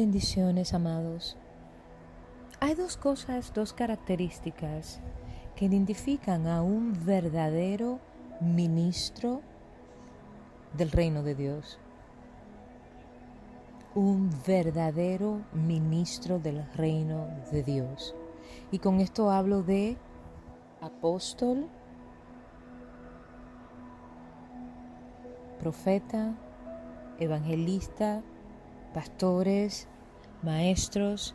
bendiciones, amados. Hay dos cosas, dos características que identifican a un verdadero ministro del reino de Dios. Un verdadero ministro del reino de Dios. Y con esto hablo de apóstol, profeta, evangelista, pastores, maestros,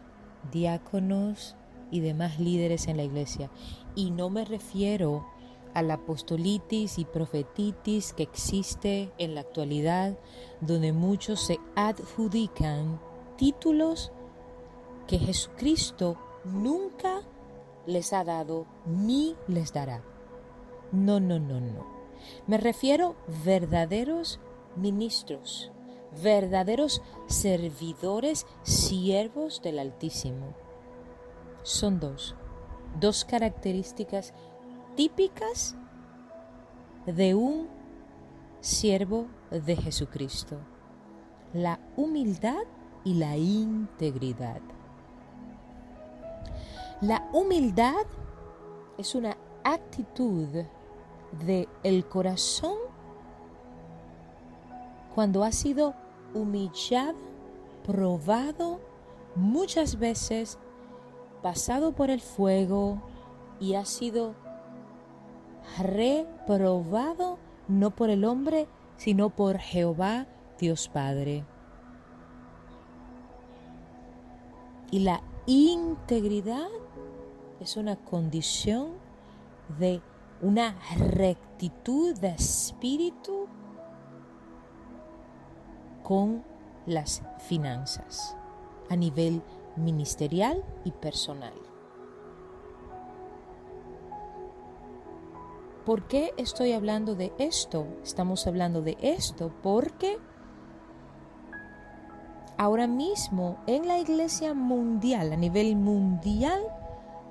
diáconos y demás líderes en la iglesia. Y no me refiero a la apostolitis y profetitis que existe en la actualidad, donde muchos se adjudican títulos que Jesucristo nunca les ha dado ni les dará. No, no, no, no. Me refiero verdaderos ministros, verdaderos servidores, siervos del Altísimo. Son dos, dos características típicas de un siervo de Jesucristo, la humildad y la integridad. La humildad es una actitud de el corazón cuando ha sido humillado, probado muchas veces, pasado por el fuego y ha sido reprobado no por el hombre, sino por Jehová Dios Padre. Y la integridad es una condición de una rectitud de espíritu con las finanzas a nivel ministerial y personal. ¿Por qué estoy hablando de esto? Estamos hablando de esto porque ahora mismo en la iglesia mundial, a nivel mundial,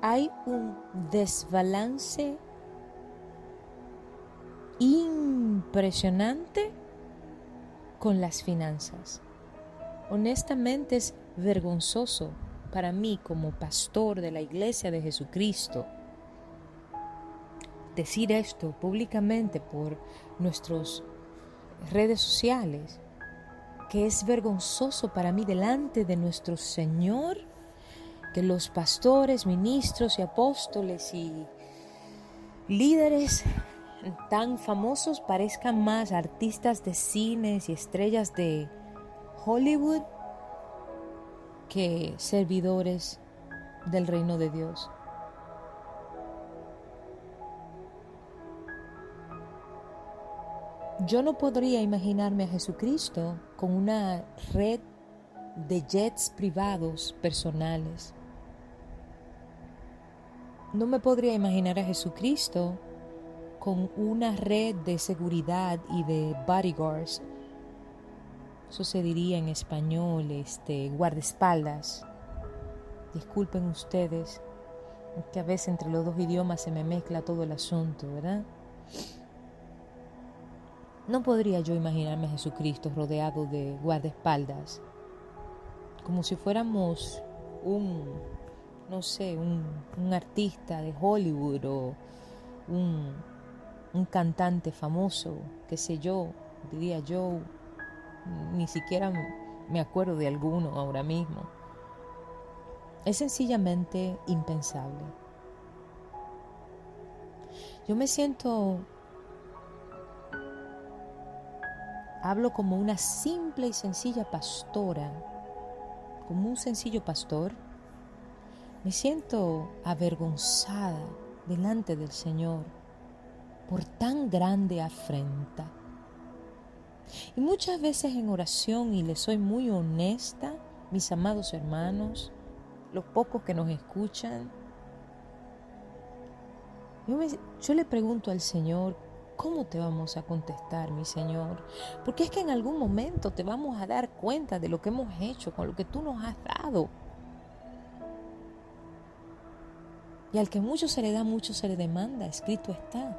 hay un desbalance impresionante con las finanzas. Honestamente es vergonzoso para mí como pastor de la iglesia de Jesucristo decir esto públicamente por nuestras redes sociales, que es vergonzoso para mí delante de nuestro Señor que los pastores, ministros y apóstoles y líderes tan famosos parezcan más artistas de cines y estrellas de Hollywood que servidores del reino de Dios. Yo no podría imaginarme a Jesucristo con una red de jets privados personales. No me podría imaginar a Jesucristo con una red de seguridad y de bodyguards. Eso se diría en español, este, guardaespaldas. Disculpen ustedes, que a veces entre los dos idiomas se me mezcla todo el asunto, ¿verdad? No podría yo imaginarme a Jesucristo rodeado de guardaespaldas, como si fuéramos un, no sé, un, un artista de Hollywood o un un cantante famoso, qué sé yo, diría yo, ni siquiera me acuerdo de alguno ahora mismo. Es sencillamente impensable. Yo me siento, hablo como una simple y sencilla pastora, como un sencillo pastor. Me siento avergonzada delante del Señor por tan grande afrenta. Y muchas veces en oración, y le soy muy honesta, mis amados hermanos, los pocos que nos escuchan, yo, le pregunto al Señor, ¿cómo te vamos a contestar, mi Señor? Porque es que en algún momento te vamos a dar cuenta de lo que hemos hecho, con lo que tú nos has dado. Y al que mucho se le da, mucho se le demanda, escrito está.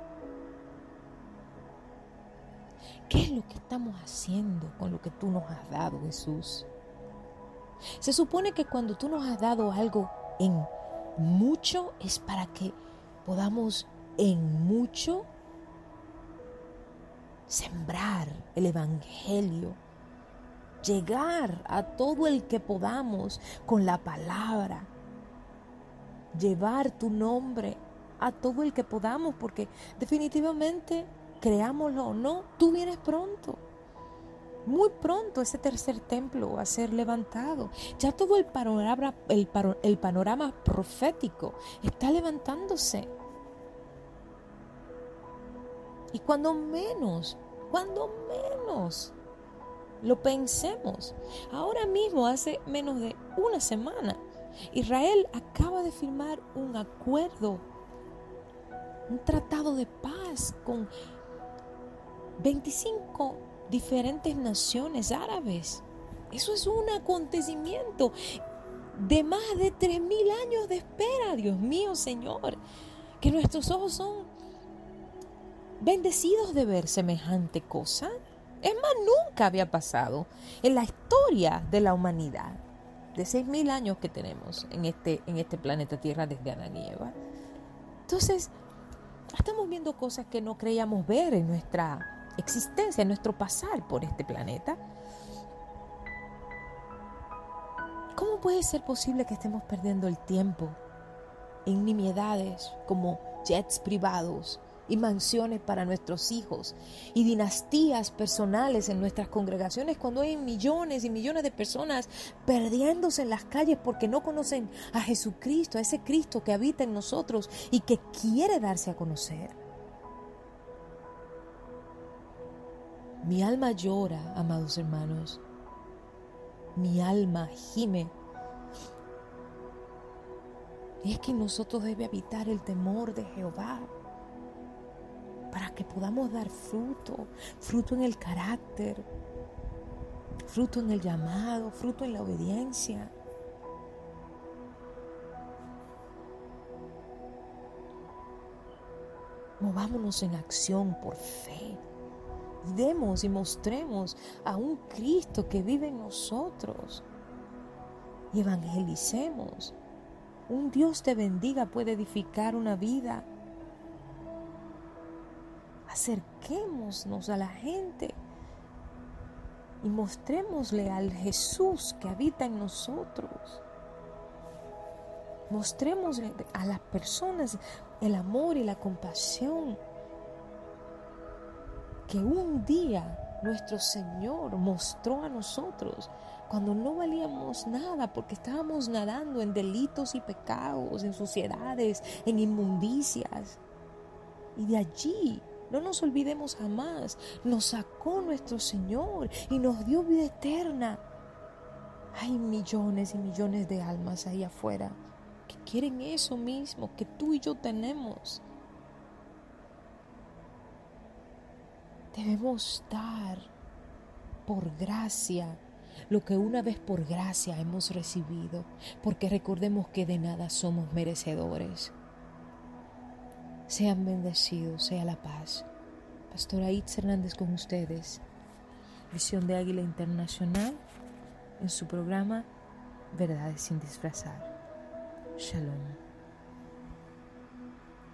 ¿Qué es lo que estamos haciendo con lo que tú nos has dado, Jesús? Se supone que cuando tú nos has dado algo en mucho es para que podamos en mucho sembrar el Evangelio, llegar a todo el que podamos con la palabra, llevar tu nombre a todo el que podamos, porque definitivamente, creámoslo o no, tú vienes pronto. Muy pronto ese tercer templo va a ser levantado. Ya todo el panorama, el, el panorama profético está levantándose. Y cuando menos, cuando menos lo pensemos, ahora mismo hace menos de una semana, Israel acaba de firmar un acuerdo, un tratado de paz con 25 diferentes naciones árabes. Eso es un acontecimiento de más de 3.000 años de espera, Dios mío, Señor. Que nuestros ojos son bendecidos de ver semejante cosa. Es más, nunca había pasado en la historia de la humanidad, de 6.000 años que tenemos en este, en este planeta Tierra desde Adán. Entonces, estamos viendo cosas que no creíamos ver en nuestra existencia, en nuestro pasar por este planeta. ¿Cómo puede ser posible que estemos perdiendo el tiempo en nimiedades como jets privados y mansiones para nuestros hijos y dinastías personales en nuestras congregaciones cuando hay millones y millones de personas perdiéndose en las calles porque no conocen a Jesucristo, a ese Cristo que habita en nosotros y que quiere darse a conocer? Mi alma llora, amados hermanos. Mi alma gime. Y es que en nosotros debe habitar el temor de Jehová para que podamos dar fruto, fruto en el carácter, fruto en el llamado, fruto en la obediencia. Movámonos en acción por fe demos y mostremos a un Cristo que vive en nosotros. Y evangelicemos. Un Dios te bendiga puede edificar una vida. Acerquémonos a la gente y mostrémosle al Jesús que habita en nosotros. Mostrémosle a las personas el amor y la compasión que un día nuestro Señor mostró a nosotros cuando no valíamos nada porque estábamos nadando en delitos y pecados, en suciedades, en inmundicias. Y de allí, no nos olvidemos jamás, nos sacó nuestro Señor y nos dio vida eterna. Hay millones y millones de almas ahí afuera que quieren eso mismo que tú y yo tenemos. Debemos dar por gracia lo que una vez por gracia hemos recibido, porque recordemos que de nada somos merecedores. Sean bendecidos, sea la paz. Pastora Itz Hernández con ustedes. Visión de Águila Internacional en su programa Verdades sin disfrazar. Shalom.